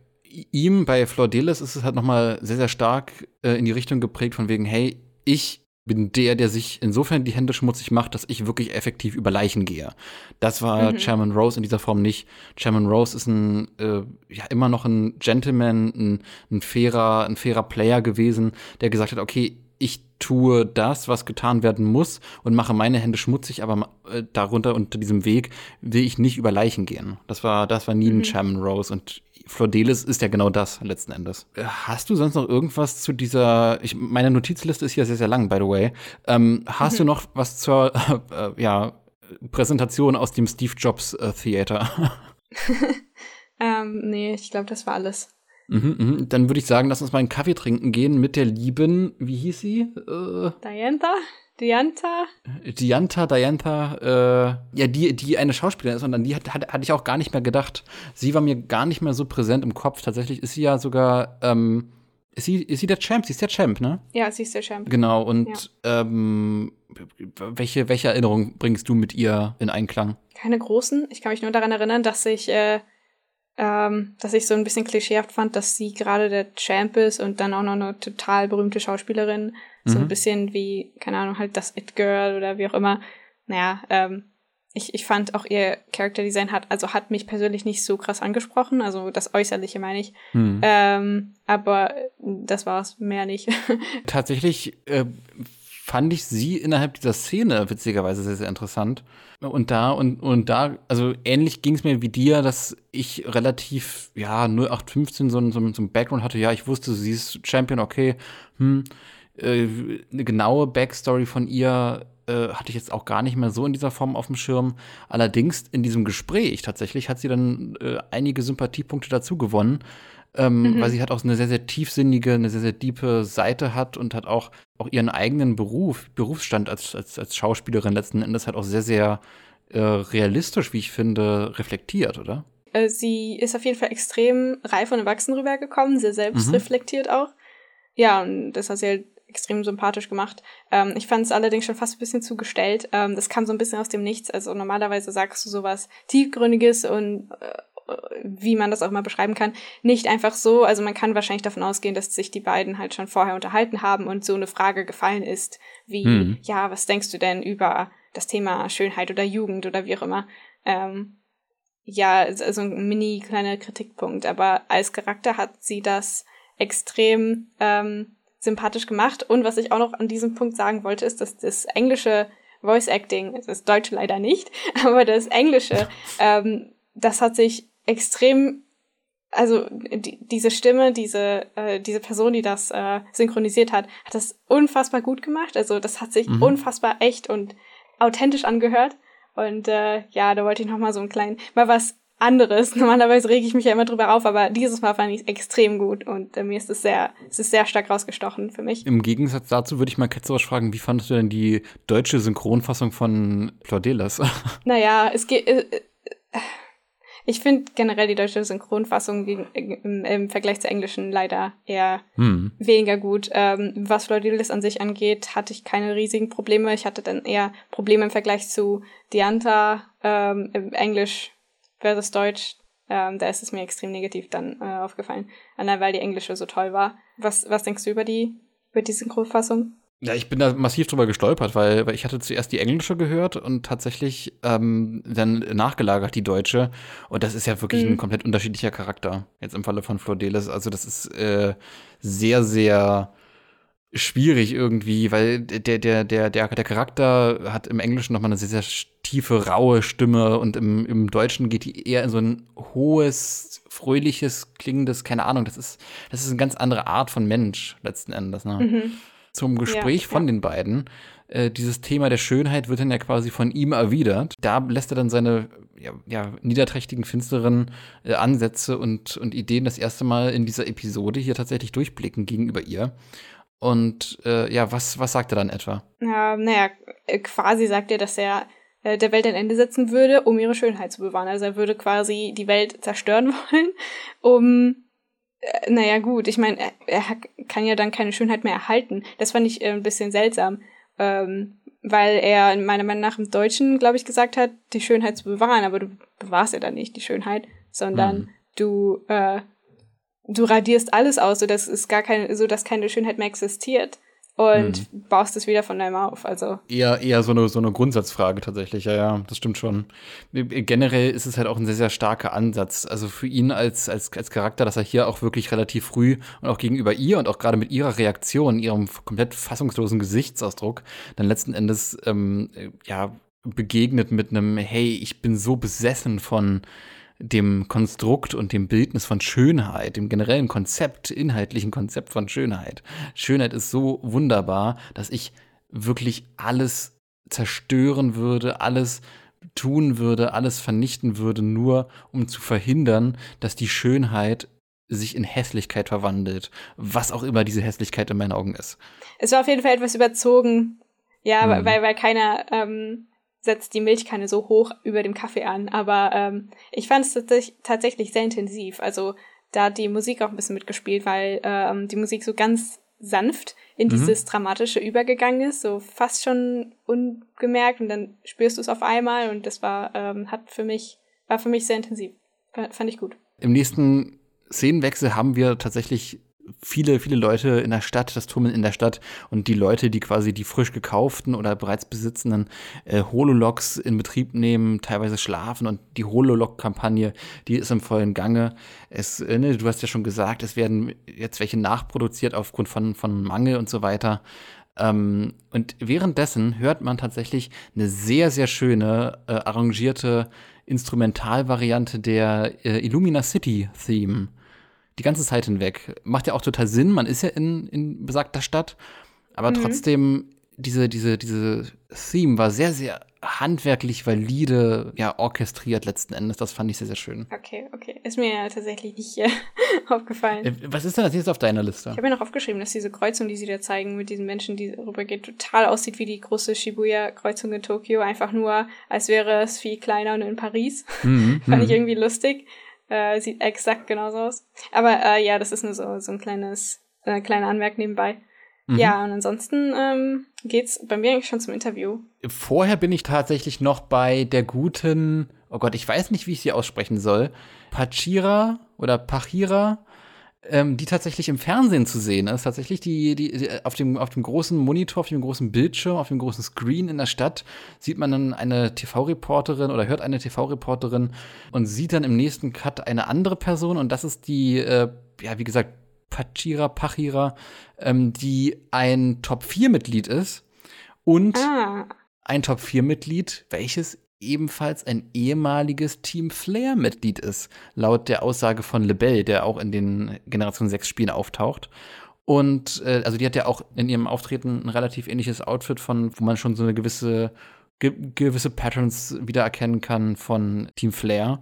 ihm, bei Flordelis ist es halt nochmal sehr, sehr stark äh, in die Richtung geprägt von wegen, hey, ich bin der, der sich insofern die Hände schmutzig macht, dass ich wirklich effektiv über Leichen gehe. Das war mhm. Chairman Rose in dieser Form nicht. Chairman Rose ist ein, äh, ja, immer noch ein Gentleman, ein, ein fairer, ein fairer Player gewesen, der gesagt hat, okay, ich tue das, was getan werden muss und mache meine Hände schmutzig, aber äh, darunter unter diesem Weg will ich nicht über Leichen gehen. Das war, das war nie mhm. ein Chairman Rose und Flordelis ist ja genau das letzten Endes. Äh, hast du sonst noch irgendwas zu dieser? Ich, meine Notizliste ist hier sehr sehr lang, by the way. Ähm, hast mhm. du noch was zur äh, ja Präsentation aus dem Steve Jobs äh, Theater? ähm, nee, ich glaube, das war alles. Mhm, mhm. Dann würde ich sagen, lass uns mal einen Kaffee trinken gehen mit der lieben, wie hieß sie? Äh, Dianta? Dianta? Dianta, Dianta, äh, ja, die, die eine Schauspielerin ist und an die hat, hat, hatte ich auch gar nicht mehr gedacht. Sie war mir gar nicht mehr so präsent im Kopf. Tatsächlich ist sie ja sogar, ähm, ist sie, ist sie der Champ? Sie ist der Champ, ne? Ja, sie ist der Champ. Genau, und ja. ähm, welche, welche Erinnerungen bringst du mit ihr in Einklang? Keine großen. Ich kann mich nur daran erinnern, dass ich äh, ähm, dass ich so ein bisschen klischeehaft fand, dass sie gerade der Champ ist und dann auch noch eine total berühmte Schauspielerin. Mhm. So ein mhm. bisschen wie, keine Ahnung, halt das It Girl oder wie auch immer. Naja, ähm, ich, ich fand auch ihr Charakterdesign hat, also hat mich persönlich nicht so krass angesprochen, also das Äußerliche meine ich. Mhm. Ähm, aber das war es mehr nicht. Tatsächlich äh, fand ich sie innerhalb dieser Szene witzigerweise sehr, sehr interessant. Und da, und, und da, also ähnlich ging es mir wie dir, dass ich relativ, ja, 0815 so, so, so ein Background hatte. Ja, ich wusste, sie ist Champion, okay. Hm, äh, eine genaue Backstory von ihr äh, hatte ich jetzt auch gar nicht mehr so in dieser Form auf dem Schirm. Allerdings in diesem Gespräch tatsächlich hat sie dann äh, einige Sympathiepunkte dazu gewonnen ähm, mhm. weil sie halt auch eine sehr, sehr tiefsinnige, eine sehr, sehr diepe Seite hat und hat auch, auch ihren eigenen Beruf, Berufsstand als, als, als Schauspielerin letzten Endes halt auch sehr, sehr äh, realistisch, wie ich finde, reflektiert, oder? Äh, sie ist auf jeden Fall extrem reif und erwachsen rübergekommen, sehr selbstreflektiert mhm. auch. Ja, und das hat sie halt extrem sympathisch gemacht. Ähm, ich fand es allerdings schon fast ein bisschen zugestellt. Ähm, das kam so ein bisschen aus dem Nichts. Also normalerweise sagst du sowas Tiefgründiges und äh, wie man das auch mal beschreiben kann, nicht einfach so. Also man kann wahrscheinlich davon ausgehen, dass sich die beiden halt schon vorher unterhalten haben und so eine Frage gefallen ist, wie, hm. ja, was denkst du denn über das Thema Schönheit oder Jugend oder wie auch immer. Ähm, ja, also ein mini kleiner Kritikpunkt, aber als Charakter hat sie das extrem ähm, sympathisch gemacht. Und was ich auch noch an diesem Punkt sagen wollte, ist, dass das englische Voice Acting, das deutsche leider nicht, aber das englische, ähm, das hat sich extrem also die, diese Stimme, diese, äh, diese Person, die das äh, synchronisiert hat, hat das unfassbar gut gemacht. Also das hat sich mhm. unfassbar echt und authentisch angehört. Und äh, ja, da wollte ich noch mal so ein kleinen, mal was anderes. Normalerweise rege ich mich ja immer drüber auf, aber dieses Mal fand ich es extrem gut und äh, mir ist es sehr, es ist sehr stark rausgestochen für mich. Im Gegensatz dazu würde ich mal ketzerisch fragen, wie fandest du denn die deutsche Synchronfassung von Claudelas? Naja, es geht, äh, äh, ich finde generell die deutsche Synchronfassung gegen, im, im, Vergleich zur englischen leider eher hm. weniger gut. Ähm, was Floridilis an sich angeht, hatte ich keine riesigen Probleme. Ich hatte dann eher Probleme im Vergleich zu Dianta ähm, im Englisch versus Deutsch. Ähm, da ist es mir extrem negativ dann äh, aufgefallen, weil die englische so toll war. Was, was denkst du über die, über die Synchronfassung? Ja, ich bin da massiv drüber gestolpert, weil, weil ich hatte zuerst die englische gehört und tatsächlich ähm, dann nachgelagert die deutsche. Und das ist ja wirklich mhm. ein komplett unterschiedlicher Charakter. Jetzt im Falle von Flodelis. Also das ist äh, sehr, sehr schwierig irgendwie, weil der, der, der, der, der Charakter hat im Englischen nochmal eine sehr, sehr tiefe, raue Stimme und im, im Deutschen geht die eher in so ein hohes, fröhliches, klingendes, keine Ahnung, das ist, das ist eine ganz andere Art von Mensch letzten Endes. Ne? Mhm zum Gespräch ja, von ja. den beiden. Äh, dieses Thema der Schönheit wird dann ja quasi von ihm erwidert. Da lässt er dann seine ja, ja niederträchtigen, finsteren äh, Ansätze und, und Ideen das erste Mal in dieser Episode hier tatsächlich durchblicken gegenüber ihr. Und äh, ja, was, was sagt er dann etwa? Ja, naja, äh, quasi sagt er, dass er äh, der Welt ein Ende setzen würde, um ihre Schönheit zu bewahren. Also er würde quasi die Welt zerstören wollen, um naja, gut, ich meine, er, kann ja dann keine Schönheit mehr erhalten. Das fand ich äh, ein bisschen seltsam, ähm, weil er meiner Meinung nach im Deutschen, glaube ich, gesagt hat, die Schönheit zu bewahren, aber du bewahrst ja dann nicht die Schönheit, sondern mhm. du, äh, du radierst alles aus, so dass es gar keine, so dass keine Schönheit mehr existiert und hm. baust es wieder von neuem auf. Also eher eher so eine so eine Grundsatzfrage tatsächlich. Ja, ja, das stimmt schon. Generell ist es halt auch ein sehr sehr starker Ansatz. Also für ihn als als als Charakter, dass er hier auch wirklich relativ früh und auch gegenüber ihr und auch gerade mit ihrer Reaktion, ihrem komplett fassungslosen Gesichtsausdruck, dann letzten Endes ähm, ja begegnet mit einem Hey, ich bin so besessen von dem Konstrukt und dem Bildnis von Schönheit, dem generellen Konzept, inhaltlichen Konzept von Schönheit. Schönheit ist so wunderbar, dass ich wirklich alles zerstören würde, alles tun würde, alles vernichten würde, nur um zu verhindern, dass die Schönheit sich in Hässlichkeit verwandelt, was auch immer diese Hässlichkeit in meinen Augen ist. Es war auf jeden Fall etwas überzogen, ja, hm. weil, weil keiner ähm, setzt die Milchkanne so hoch über dem Kaffee an. Aber ähm, ich fand es tatsächlich sehr intensiv. Also da hat die Musik auch ein bisschen mitgespielt, weil ähm, die Musik so ganz sanft in mhm. dieses Dramatische übergegangen ist, so fast schon ungemerkt und dann spürst du es auf einmal und das war, ähm, hat für mich, war für mich sehr intensiv. Fand ich gut. Im nächsten Szenenwechsel haben wir tatsächlich viele, viele Leute in der Stadt, das Tummeln in der Stadt und die Leute, die quasi die frisch gekauften oder bereits besitzenden äh, Holologs in Betrieb nehmen, teilweise schlafen und die Hololog-Kampagne, die ist im vollen Gange. Es, äh, ne, du hast ja schon gesagt, es werden jetzt welche nachproduziert aufgrund von, von Mangel und so weiter. Ähm, und währenddessen hört man tatsächlich eine sehr, sehr schöne, äh, arrangierte Instrumentalvariante der äh, Illumina City Theme die ganze Zeit hinweg. Macht ja auch total Sinn, man ist ja in, in besagter Stadt, aber mhm. trotzdem, diese, diese, diese Theme war sehr, sehr handwerklich valide, ja, orchestriert letzten Endes. Das fand ich sehr, sehr schön. Okay, okay. Ist mir ja tatsächlich nicht äh, aufgefallen. Äh, was ist denn das jetzt auf deiner Liste? Ich habe mir noch aufgeschrieben, dass diese Kreuzung, die sie da zeigen mit diesen Menschen, die rübergeht, total aussieht wie die große Shibuya-Kreuzung in Tokio. Einfach nur, als wäre es viel kleiner und in Paris. Mhm, fand ich mhm. irgendwie lustig. Äh, sieht exakt genauso aus. Aber äh, ja, das ist nur so, so ein kleines, äh, kleiner Anmerk nebenbei. Mhm. Ja, und ansonsten ähm, geht's bei mir eigentlich schon zum Interview. Vorher bin ich tatsächlich noch bei der guten oh Gott, ich weiß nicht, wie ich sie aussprechen soll, Pachira oder Pachira, ähm, die tatsächlich im Fernsehen zu sehen ist. Tatsächlich die, die, die, auf, dem, auf dem großen Monitor, auf dem großen Bildschirm, auf dem großen Screen in der Stadt sieht man dann eine TV-Reporterin oder hört eine TV-Reporterin und sieht dann im nächsten Cut eine andere Person und das ist die, äh, ja, wie gesagt, Pachira, Pachira, ähm, die ein Top-4-Mitglied ist und Ah, ein Top-4-Mitglied, welches ebenfalls ein ehemaliges Team Flair-Mitglied ist, laut der Aussage von LeBell, der auch in den Generation 6-Spielen auftaucht. Und äh, also die hat ja auch in ihrem Auftreten ein relativ ähnliches Outfit von, wo man schon so eine gewisse ge gewisse Patterns wiedererkennen kann von Team Flair.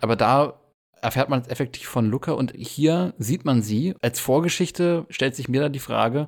Aber da erfährt man es effektiv von Luca und hier sieht man sie. Als Vorgeschichte stellt sich mir da die Frage,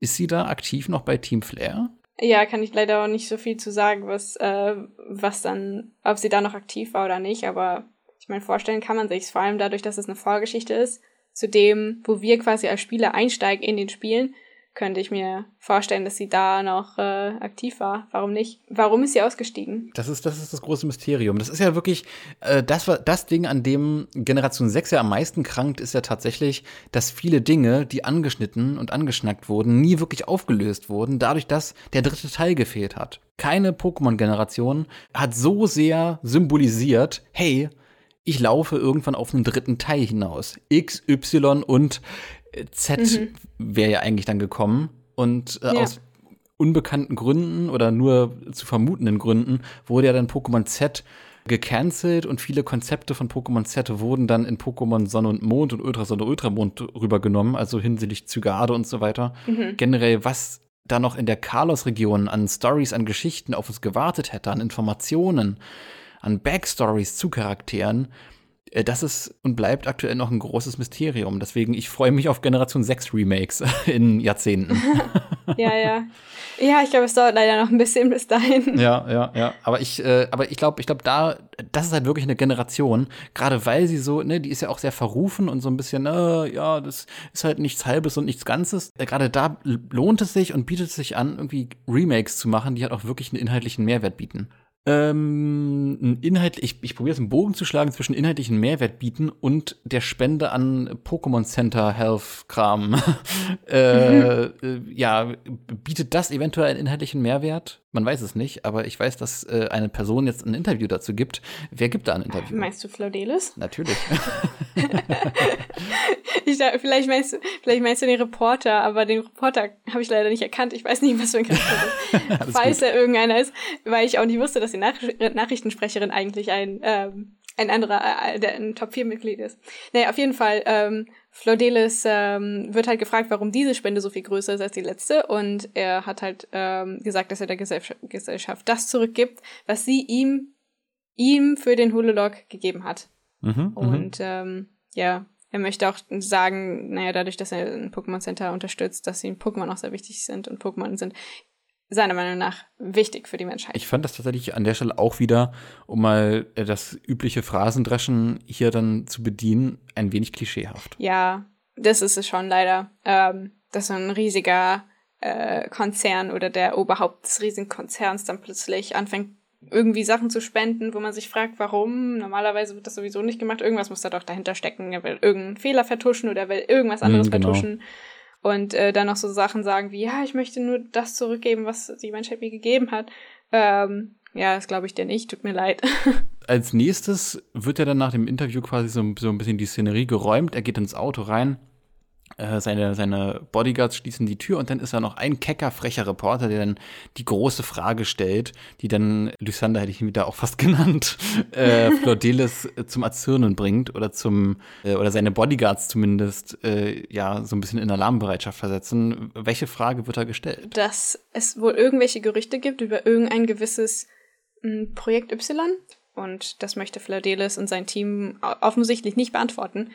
ist sie da aktiv noch bei Team Flair? Ja, kann ich leider auch nicht so viel zu sagen, was, äh, was dann, ob sie da noch aktiv war oder nicht, aber ich meine, vorstellen kann man sich's, vor allem dadurch, dass es eine Vorgeschichte ist, zu dem, wo wir quasi als Spieler einsteigen in den Spielen, könnte ich mir vorstellen, dass sie da noch äh, aktiv war. Warum nicht? Warum ist sie ausgestiegen? Das ist, das ist das große Mysterium. Das ist ja wirklich, äh, das das Ding, an dem Generation 6 ja am meisten krankt, ist ja tatsächlich, dass viele Dinge, die angeschnitten und angeschnackt wurden, nie wirklich aufgelöst wurden, dadurch, dass der dritte Teil gefehlt hat. Keine Pokémon-Generation hat so sehr symbolisiert, hey, ich laufe irgendwann auf einen dritten Teil hinaus. X, Y und Z wäre ja eigentlich dann gekommen. Und äh, Ja. aus unbekannten Gründen oder nur zu vermutenden Gründen wurde ja dann Pokémon Z gecancelt und viele Konzepte von Pokémon Z wurden dann in Pokémon Sonne und Mond und Ultrasonne und Ultramond rübergenommen, also hinsichtlich Zygarde und so weiter. Generell, was da noch in der Kalos-Region an Stories, an Geschichten auf uns gewartet hätte, an Informationen, an Backstories zu Charakteren, das ist und bleibt aktuell noch ein großes Mysterium. Deswegen, ich freue mich auf Generation 6 Remakes in Jahrzehnten. Ja, ja. Ja, ich glaube, es dauert leider noch ein bisschen bis dahin. Ja, ja, ja. Aber ich, äh, aber ich glaube, ich glaube, da, das ist halt wirklich eine Generation, gerade weil sie so, ne, die ist ja auch sehr verrufen und so ein bisschen, äh, ja, das ist halt nichts Halbes und nichts Ganzes. Äh, gerade da lohnt es sich und bietet es sich an, irgendwie Remakes zu machen, die halt auch wirklich einen inhaltlichen Mehrwert bieten. Ähm, ein Inhalt, ich, ich probiere es einen Bogen zu schlagen zwischen inhaltlichen Mehrwert bieten und der Spende an Pokémon Center Health Kram. äh, äh, ja, bietet das eventuell einen inhaltlichen Mehrwert? Man weiß es nicht, aber ich weiß, dass äh, eine Person jetzt ein Interview dazu gibt. Wer gibt da ein Interview? Meinst du Flaudelis? Natürlich. Ich dachte, vielleicht meinst du, vielleicht meinst du den Reporter, aber den Reporter habe ich leider nicht erkannt. Ich weiß nicht, was für ein Charakter ist. Falls er irgendeiner ist, weil ich auch nicht wusste, dass die Nach Nachrichtensprecherin eigentlich ein, ähm, ein anderer, äh, der ein Top-4-Mitglied ist. Naja, auf jeden Fall, ähm, Flaudelis ähm, wird halt gefragt, warum diese Spende so viel größer ist als die letzte. Und er hat halt ähm, gesagt, dass er der Gesellschaft, Gesellschaft das zurückgibt, was sie ihm, ihm für den Hulolog gegeben hat. Mhm, mhm. Und ähm, ja, er möchte auch sagen, naja, dadurch, dass er ein Pokémon Center unterstützt, dass ihm Pokémon auch sehr wichtig sind und Pokémon sind seiner Meinung nach wichtig für die Menschheit. Ich fand das tatsächlich an der Stelle auch wieder, um mal äh, das übliche Phrasendreschen hier dann zu bedienen, ein wenig klischeehaft. ja, das ist es schon leider. Ähm, dass so ein riesiger äh, Konzern oder der Oberhaupt des riesigen Konzerns dann plötzlich anfängt, irgendwie Sachen zu spenden, wo man sich fragt, warum. Normalerweise wird das sowieso nicht gemacht. Irgendwas muss da doch dahinter stecken. Er will irgendeinen Fehler vertuschen oder will irgendwas anderes Mm, genau. vertuschen. Und äh, dann noch so Sachen sagen wie, ja, ich möchte nur das zurückgeben, was die Menschheit mir gegeben hat. Ähm, ja, das glaube ich dir nicht. Tut mir leid. Als nächstes wird er dann nach dem Interview quasi so, so ein bisschen die Szenerie geräumt. Er geht ins Auto rein. Äh, seine, seine Bodyguards schließen die Tür und dann ist da noch ein kecker, frecher Reporter, der dann die große Frage stellt, die dann, Lysander hätte ich ihn wieder auch fast genannt, äh, Flordelis zum Erzürnen bringt oder zum, äh, oder seine Bodyguards zumindest, äh, ja, so ein bisschen in Alarmbereitschaft versetzen. Welche Frage wird da gestellt? dass es wohl irgendwelche Gerüchte gibt über irgendein gewisses m, Projekt Y. Und das möchte Flaudelis und sein Team offensichtlich nicht beantworten.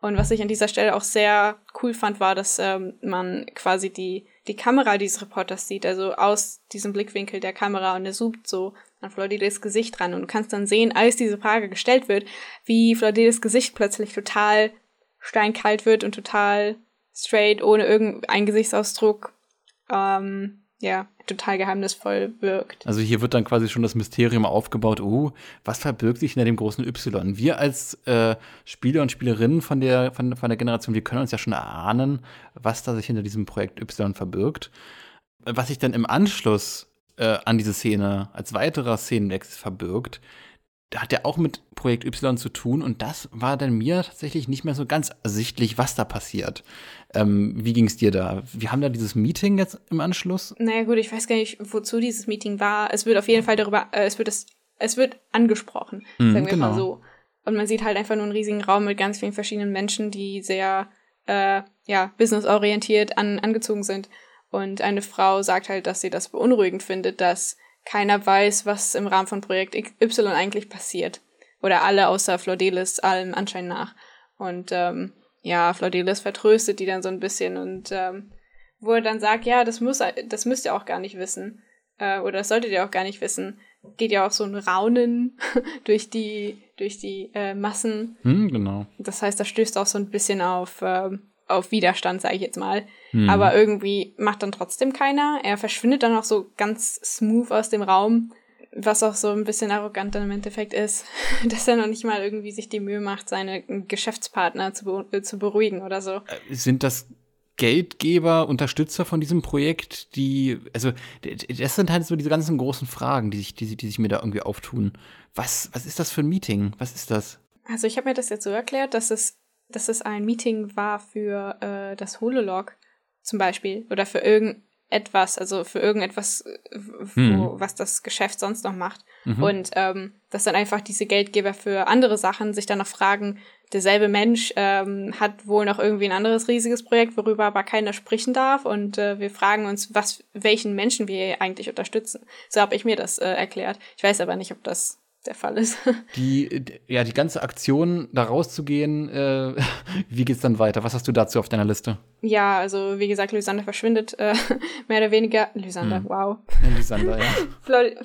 Und was ich an dieser Stelle auch sehr cool fand, war, dass ähm, man quasi die, die Kamera dieses Reporters sieht, also aus diesem Blickwinkel der Kamera und er zoomt so an Flaudelis Gesicht ran und du kannst dann sehen, als diese Frage gestellt wird, wie Flaudelis Gesicht plötzlich total steinkalt wird und total straight, ohne irgendeinen Gesichtsausdruck. Ähm, ja, total geheimnisvoll wirkt. Also hier wird dann quasi schon das Mysterium aufgebaut, oh, was verbirgt sich hinter dem großen Y? Wir als äh, Spieler und Spielerinnen von der, von, von der Generation, wir können uns ja schon erahnen, was da sich hinter diesem Projekt Y verbirgt. Was sich dann im Anschluss äh, an diese Szene als weiterer Szenenwechsel verbirgt, hat ja auch mit Projekt Y zu tun und das war dann mir tatsächlich nicht mehr so ganz ersichtlich, was da passiert. Ähm, wie ging es dir da? Wir haben da dieses Meeting jetzt im Anschluss. Naja gut, ich weiß gar nicht, wozu dieses Meeting war. Es wird auf jeden Fall darüber, äh, es wird es, es wird angesprochen, Mhm, sagen wir genau. mal so. Und man sieht halt einfach nur einen riesigen Raum mit ganz vielen verschiedenen Menschen, die sehr äh, ja, businessorientiert an, angezogen sind. Und eine Frau sagt halt, dass sie das beunruhigend findet, dass keiner weiß, was im Rahmen von Projekt Y eigentlich passiert. Oder alle außer Flordelis allem Anschein nach. Und ähm, ja, Flordelis vertröstet die dann so ein bisschen und ähm, wo er dann sagt, ja, das muss, das müsst ihr auch gar nicht wissen. Äh, oder das solltet ihr auch gar nicht wissen. Geht ja auch so ein Raunen durch die, durch die äh, Massen. Hm, genau. Das heißt, das stößt auch so ein bisschen auf, ähm, auf Widerstand, sage ich jetzt mal. Hm. Aber irgendwie macht dann trotzdem keiner. Er verschwindet dann auch so ganz smooth aus dem Raum, was auch so ein bisschen arrogant dann im Endeffekt ist, dass er noch nicht mal irgendwie sich die Mühe macht, seine Geschäftspartner zu, be äh, zu beruhigen oder so. Sind das Geldgeber, Unterstützer von diesem Projekt, die, also, das sind halt so diese ganzen großen Fragen, die sich, die, die sich mir da irgendwie auftun. Was, was ist das für ein Meeting? Was ist das? Also ich habe mir das jetzt so erklärt, dass es, dass es ein Meeting war für äh, das Hololog zum Beispiel oder für irgendetwas, also für irgendetwas, äh, wo, Hm. was das Geschäft sonst noch macht. Mhm. Und ähm, dass dann einfach diese Geldgeber für andere Sachen sich dann noch fragen, derselbe Mensch ähm, hat wohl noch irgendwie ein anderes riesiges Projekt, worüber aber keiner sprechen darf. Und äh, wir fragen uns, was, welchen Menschen wir eigentlich unterstützen. So habe ich mir das äh, erklärt. Ich weiß aber nicht, ob das der Fall ist. Die, ja, die ganze Aktion, da rauszugehen, äh, wie geht's dann weiter? Was hast du dazu auf deiner Liste? Ja, also wie gesagt, Lysander verschwindet äh, mehr oder weniger. Lysander, Hm. wow. Lisander, ja.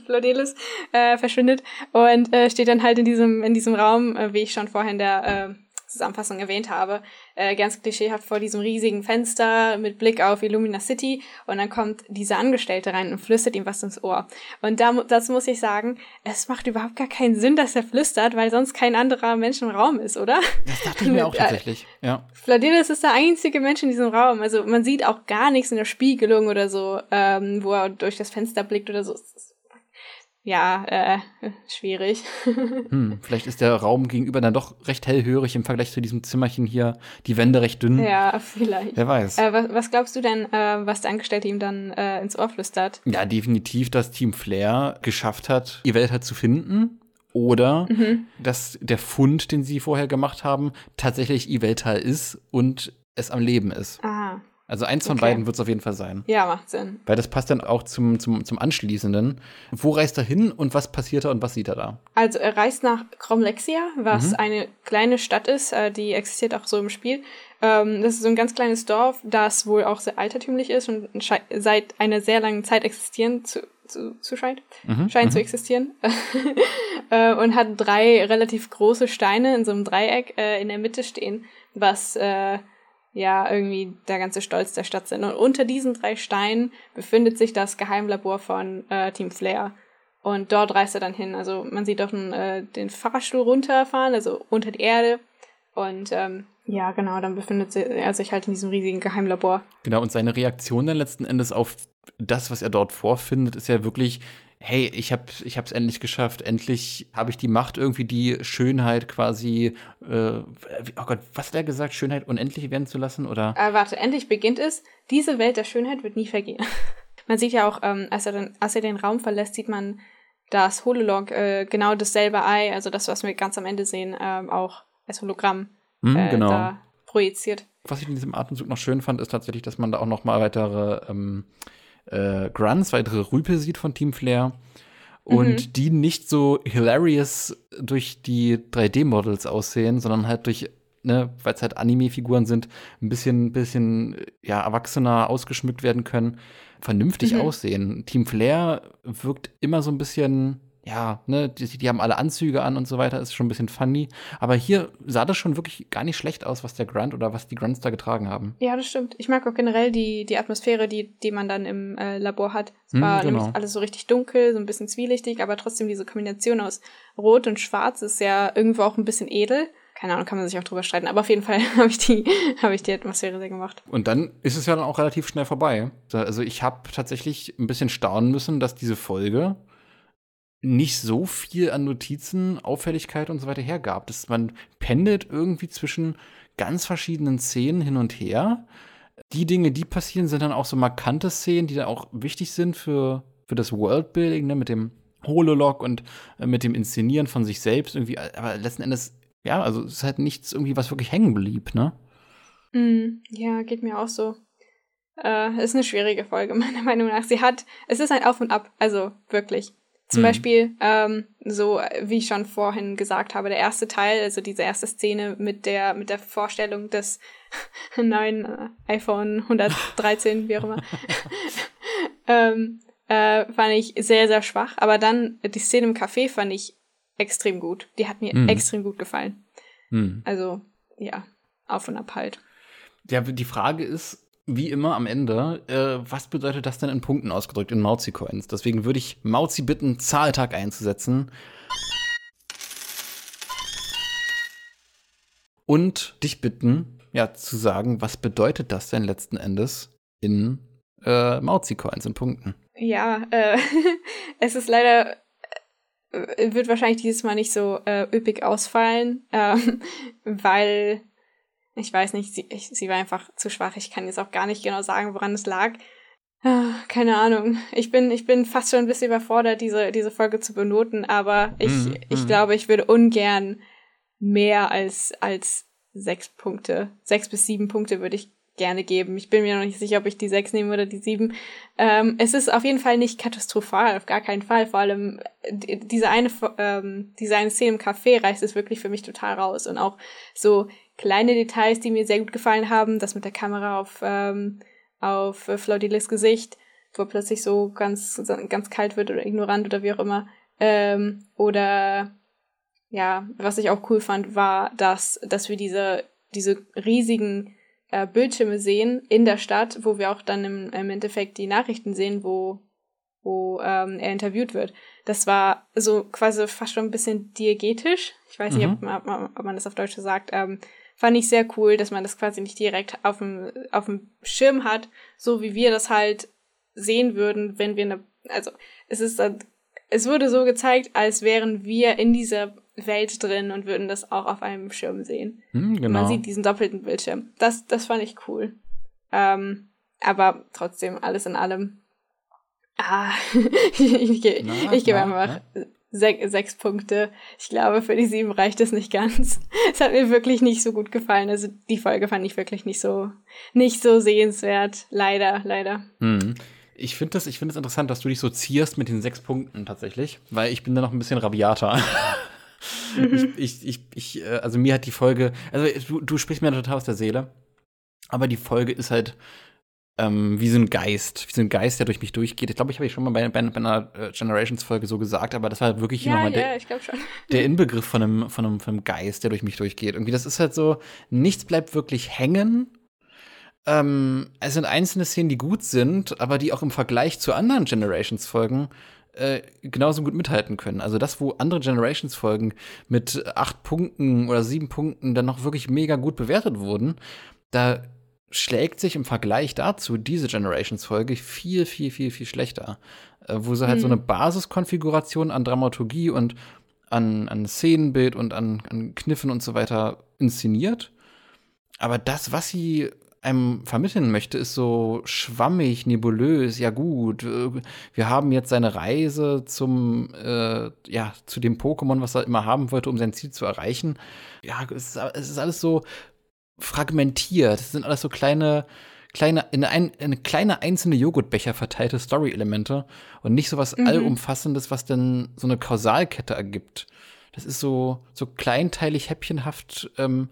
Flodelis äh, verschwindet und äh, steht dann halt in diesem, in diesem Raum, äh, wie ich schon vorhin in der äh, Zusammenfassung erwähnt habe, äh, ganz klischeehaft vor diesem riesigen Fenster mit Blick auf Illumina City und dann kommt diese Angestellte rein und flüstert ihm was ins Ohr. Und da, dazu muss ich sagen, es macht überhaupt gar keinen Sinn, dass er flüstert, weil sonst kein anderer Mensch im Raum ist, oder? Das dachte ich mir auch Äh, tatsächlich. Ja. Fladilis ist der einzige Mensch in diesem Raum. Also man sieht auch gar nichts in der Spiegelung oder so, ähm, wo er durch das Fenster blickt oder so. Es Ja, äh, schwierig. Hm, vielleicht ist der Raum gegenüber dann doch recht hellhörig im Vergleich zu diesem Zimmerchen hier. Die Wände recht dünn. ja, vielleicht. Wer weiß. Äh, was, was glaubst du denn, äh, was der Angestellte ihm dann äh, ins Ohr flüstert? Ja, definitiv, dass Team Flair geschafft hat, ihr Welt halt zu finden. Oder Mhm. dass der Fund, den sie vorher gemacht haben, tatsächlich Iveltal ist und es am Leben ist. Ah, Also eins von Okay. beiden wird es auf jeden Fall sein. ja, macht Sinn. Weil das passt dann auch zum, zum, zum Anschließenden. Wo reist er hin und was passiert da und was sieht er da? Also er reist nach Cromlexia, was Mhm. eine kleine Stadt ist, äh, die existiert auch so im Spiel. Ähm, das ist so ein ganz kleines Dorf, das wohl auch sehr altertümlich ist und seit einer sehr langen Zeit existieren zu, zu, zu scheint, Mhm, scheint zu existieren. äh, und hat drei relativ große Steine in so einem Dreieck äh, in der Mitte stehen, was ja irgendwie der ganze Stolz der Stadt sind. Und unter diesen drei Steinen befindet sich das Geheimlabor von äh, Team Flair. Und dort reist er dann hin. Also man sieht einen, äh, den Fahrstuhl runterfahren, also unter die Erde. Und ähm, ja, genau, dann befindet er sich halt in diesem riesigen Geheimlabor. Genau, und seine Reaktion dann letzten Endes auf das, was er dort vorfindet, ist ja wirklich, hey, ich habe ich hab's endlich geschafft. Endlich habe ich die Macht, irgendwie die Schönheit quasi, äh, oh Gott, was hat er gesagt? Schönheit unendlich werden zu lassen? Oder? Äh, warte, endlich beginnt es. Diese Welt der Schönheit wird nie vergehen. man sieht ja auch, ähm, als, er dann, als er den Raum verlässt, sieht man das Hololog, äh, genau dasselbe Ei, also das, was wir ganz am Ende sehen, ähm, auch als Hologramm äh, genau. da projiziert. Was ich in diesem Atemzug noch schön fand, ist tatsächlich, dass man da auch noch mal weitere ähm, äh, Grunts, weitere Rüpel sieht von Team Flair. Und die nicht so hilarious durch die 3D-Models aussehen, sondern halt durch, ne, weil es halt Anime-Figuren sind, ein bisschen, bisschen, ja, erwachsener ausgeschmückt werden können, vernünftig Mhm. aussehen. Team Flair wirkt immer so ein bisschen, ja, ne, die, die haben alle Anzüge an und so weiter, ist schon ein bisschen funny. Aber hier sah das schon wirklich gar nicht schlecht aus, was der Grunt oder was die Grunts da getragen haben. Ja, das stimmt. Ich mag auch generell die, die Atmosphäre, die, die man dann im äh, Labor hat. Es Hm, war genau. nämlich alles so richtig dunkel, so ein bisschen zwielichtig, aber trotzdem diese Kombination aus Rot und Schwarz ist ja irgendwo auch ein bisschen edel. Keine Ahnung, kann man sich auch drüber streiten. Aber auf jeden Fall habe ich, die habe ich die Atmosphäre sehr gemacht. Und dann ist es ja dann auch relativ schnell vorbei. Also ich habe tatsächlich ein bisschen staunen müssen, dass diese Folge nicht so viel an Notizen, Auffälligkeit und so weiter hergab. Das, man pendelt irgendwie zwischen ganz verschiedenen Szenen hin und her. Die Dinge, die passieren, sind dann auch so markante Szenen, die dann auch wichtig sind für, für das Worldbuilding, ne, mit dem Hololog und äh, mit dem Inszenieren von sich selbst irgendwie. Aber letzten Endes, ja, also es ist halt nichts irgendwie, was wirklich hängen blieb, ne? Mm, ja, geht mir auch so. Äh, ist eine schwierige Folge, meiner Meinung nach. Sie hat, es ist ein Auf und Ab, also wirklich. Zum Mhm. Beispiel, ähm, so wie ich schon vorhin gesagt habe, der erste Teil, also diese erste Szene mit der, mit der Vorstellung des neuen äh, iPhone 113, wie auch immer, ähm, äh, fand ich sehr, sehr schwach. Aber dann die Szene im Café fand ich extrem gut. Die hat mir Mhm. extrem gut gefallen. Hm. Also, ja, auf und ab halt. Ja, die Frage ist, wie immer am Ende, äh, was bedeutet das denn in Punkten ausgedrückt, in Mauzi-Coins? Deswegen würde ich Mauzi bitten, Zahltag einzusetzen. Und dich bitten, ja, zu sagen, was bedeutet das denn letzten Endes in äh, Mauzi-Coins, in Punkten? Ja, äh, es ist leider, äh, wird wahrscheinlich dieses Mal nicht so äh, üppig ausfallen, ähm, weil, ich weiß nicht, sie, ich, sie war einfach zu schwach. Ich kann jetzt auch gar nicht genau sagen, woran es lag. Ah, keine Ahnung. Ich bin, ich bin fast schon ein bisschen überfordert, diese, diese Folge zu benoten, aber ich, Mhm, ich mhm. glaube, ich würde ungern mehr als, als sechs Punkte, sechs bis sieben Punkte würde ich gerne geben. Ich bin mir noch nicht sicher, ob ich die sechs nehme oder die sieben. Ähm, es ist auf jeden Fall nicht katastrophal, auf gar keinen Fall. Vor allem äh, die- diese eine, ähm, diese eine Szene im Café reißt es wirklich für mich total raus. Und auch so kleine Details, die mir sehr gut gefallen haben, das mit der Kamera auf, ähm, auf äh, Flaudiles Gesicht, wo er plötzlich so ganz, ganz kalt wird oder ignorant oder wie auch immer. Ähm, oder ja, was ich auch cool fand, war, dass, dass wir diese, diese riesigen äh, Bildschirme sehen in der Stadt, wo wir auch dann im, im Endeffekt die Nachrichten sehen, wo, wo ähm, er interviewt wird. Das war so quasi fast schon ein bisschen diegetisch. Ich weiß nicht, ob, man- ob, man- ob man das auf Deutsch so sagt. Ähm, fand ich sehr cool, dass man das quasi nicht direkt auf dem, auf dem Schirm hat, so wie wir das halt sehen würden, wenn wir eine, also es ist, es wurde so gezeigt, als wären wir in dieser Welt drin und würden das auch auf einem Schirm sehen. Hm, genau. Man sieht diesen doppelten Bildschirm. Das, das fand ich cool. Ähm, aber trotzdem, alles in allem. Ah, ich, ich, Na, ich gebe einfach se sechs Punkte. Ich glaube, für die sieben reicht es nicht ganz. Es hat mir wirklich nicht so gut gefallen. Also die Folge fand ich wirklich nicht so, nicht so sehenswert. Leider, leider. Hm. Ich finde das, ich find das interessant, dass du dich so zierst mit den sechs Punkten tatsächlich, weil ich bin da noch ein bisschen rabiater. ich, ich, ich, ich, äh, also mir hat die Folge, also du, du sprichst mir total aus der Seele, aber die Folge ist halt ähm, wie so ein Geist, wie so ein Geist, der durch mich durchgeht. Ich glaube, ich habe ich schon mal bei, bei, bei einer äh, Generations-Folge so gesagt, aber das war wirklich Ja, nochmal ja, der, der Inbegriff von einem, von, einem, von einem Geist, der durch mich durchgeht. Irgendwie, das ist halt so, nichts bleibt wirklich hängen. Ähm, es sind einzelne Szenen, die gut sind, aber die auch im Vergleich zu anderen Generations-Folgen äh, genauso gut mithalten können. Also das, wo andere Generations-Folgen mit acht Punkten oder sieben Punkten dann noch wirklich mega gut bewertet wurden, da schlägt sich im Vergleich dazu diese Generations-Folge viel, viel, viel, viel schlechter. Äh, wo sie halt so eine Basiskonfiguration an Dramaturgie und an, an Szenenbild und an, an Kniffen und so weiter inszeniert. Aber das, was sie einem vermitteln möchte, ist so schwammig, nebulös. Ja gut, äh, wir haben jetzt seine Reise zum, äh, ja, zu dem Pokémon, was er immer haben wollte, um sein Ziel zu erreichen. Ja, es ist, es ist alles so fragmentiert. Es sind alles so kleine, kleine, in ein, in kleine einzelne Joghurtbecher verteilte Story-Elemente und nicht so was Mhm. Allumfassendes, was dann so eine Kausalkette ergibt. Das ist so, so kleinteilig, häppchenhaft, ähm,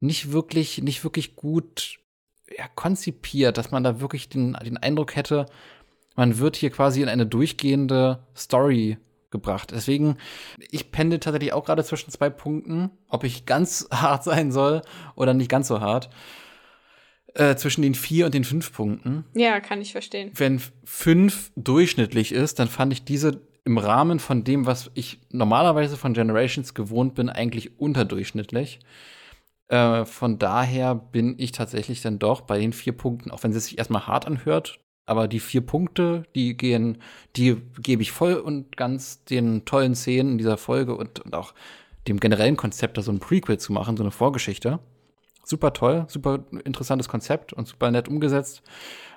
nicht wirklich, nicht wirklich gut ja, konzipiert, dass man da wirklich den, den Eindruck hätte, man wird hier quasi in eine durchgehende Story gebracht. Deswegen, ich pendel tatsächlich auch gerade zwischen zwei Punkten, ob ich ganz hart sein soll oder nicht ganz so hart. Äh, zwischen den vier und den fünf Punkten. Ja, kann ich verstehen. Wenn fünf durchschnittlich ist, dann fand ich diese im Rahmen von dem, was ich normalerweise von Generations gewohnt bin, eigentlich unterdurchschnittlich. Äh, von daher bin ich tatsächlich dann doch bei den vier Punkten, auch wenn es sich erstmal hart anhört, aber die vier Punkte, die gehen, die gebe ich voll und ganz den tollen Szenen in dieser Folge und, und auch dem generellen Konzept, da so ein Prequel zu machen, so eine Vorgeschichte. Super toll, super interessantes Konzept und super nett umgesetzt.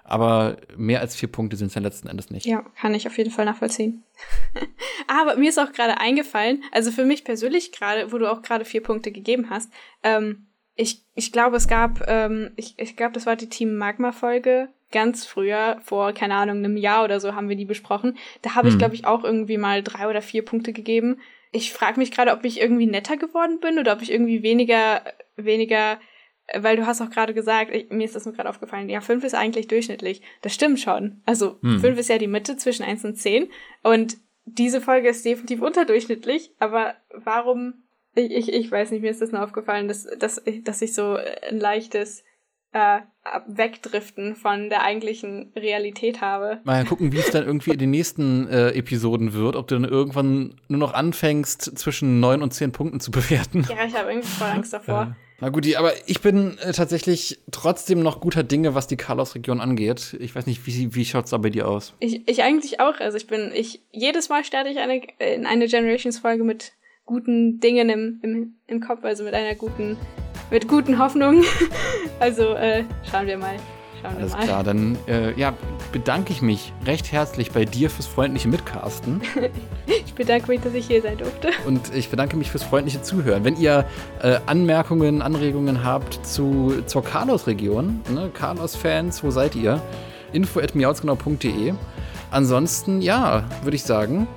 Aber mehr als vier Punkte sind es ja letzten Endes nicht. Ja, kann ich auf jeden Fall nachvollziehen. Aber mir ist auch gerade eingefallen, also für mich persönlich gerade, wo du auch gerade vier Punkte gegeben hast, ähm, ich, ich glaube, es gab, ähm, ich, ich glaube, das war die Team Magma-Folge, ganz früher, vor, keine Ahnung, einem Jahr oder so haben wir die besprochen. Da habe ich, hm. glaube ich, auch irgendwie mal drei oder vier Punkte gegeben. Ich frage mich gerade, ob ich irgendwie netter geworden bin oder ob ich irgendwie weniger, weniger, weil du hast auch gerade gesagt, ich, mir ist das nur gerade aufgefallen, ja, fünf ist eigentlich durchschnittlich. Das stimmt schon. Also hm. fünf ist ja die Mitte zwischen eins und zehn. Und diese Folge ist definitiv unterdurchschnittlich, aber warum, ich, ich, ich weiß nicht, mir ist das nur aufgefallen, dass, dass, dass ich so ein leichtes äh, wegdriften von der eigentlichen Realität habe. Mal gucken, wie es dann irgendwie in den nächsten äh, Episoden wird, ob du dann irgendwann nur noch anfängst, zwischen neun und zehn Punkten zu bewerten. Ja, ich habe irgendwie voll Angst davor. Ja. Na gut, aber ich bin äh, tatsächlich trotzdem noch guter Dinge, was die Carlos-Region angeht. Ich weiß nicht, wie, wie schaut es da bei dir aus? Ich, ich eigentlich auch. Also ich bin, ich, jedes Mal starte ich eine, in eine Generations-Folge mit guten Dingen im, im, im Kopf, also mit einer guten mit guten Hoffnungen. Also äh, schauen wir mal. Schauen Alles wir mal. klar, dann äh, ja, bedanke ich mich recht herzlich bei dir fürs freundliche Mitcasten. ich bedanke mich, dass ich hier sein durfte. Und ich bedanke mich fürs freundliche Zuhören. Wenn ihr äh, Anmerkungen, Anregungen habt zu, zur Carlos-Region, ne, Carlos-Fans, wo seid ihr? info at Ansonsten, ja, würde ich sagen,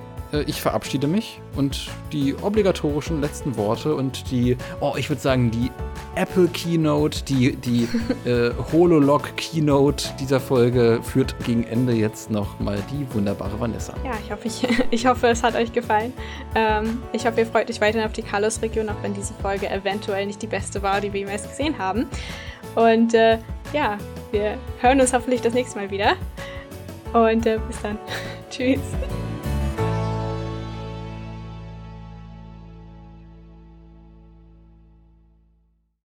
ich verabschiede mich und die obligatorischen letzten Worte und die, oh, ich würde sagen, die Apple Keynote, die, die äh, Hololog Keynote dieser Folge führt gegen Ende jetzt nochmal die wunderbare Vanessa. Ja, ich hoffe, ich, ich hoffe, es hat euch gefallen. Ähm, ich hoffe, ihr freut euch weiterhin auf die Carlos-Region, auch wenn diese Folge eventuell nicht die beste war, die wir jemals gesehen haben. Und äh, ja, wir hören uns hoffentlich das nächste Mal wieder. Und äh, bis dann. Tschüss.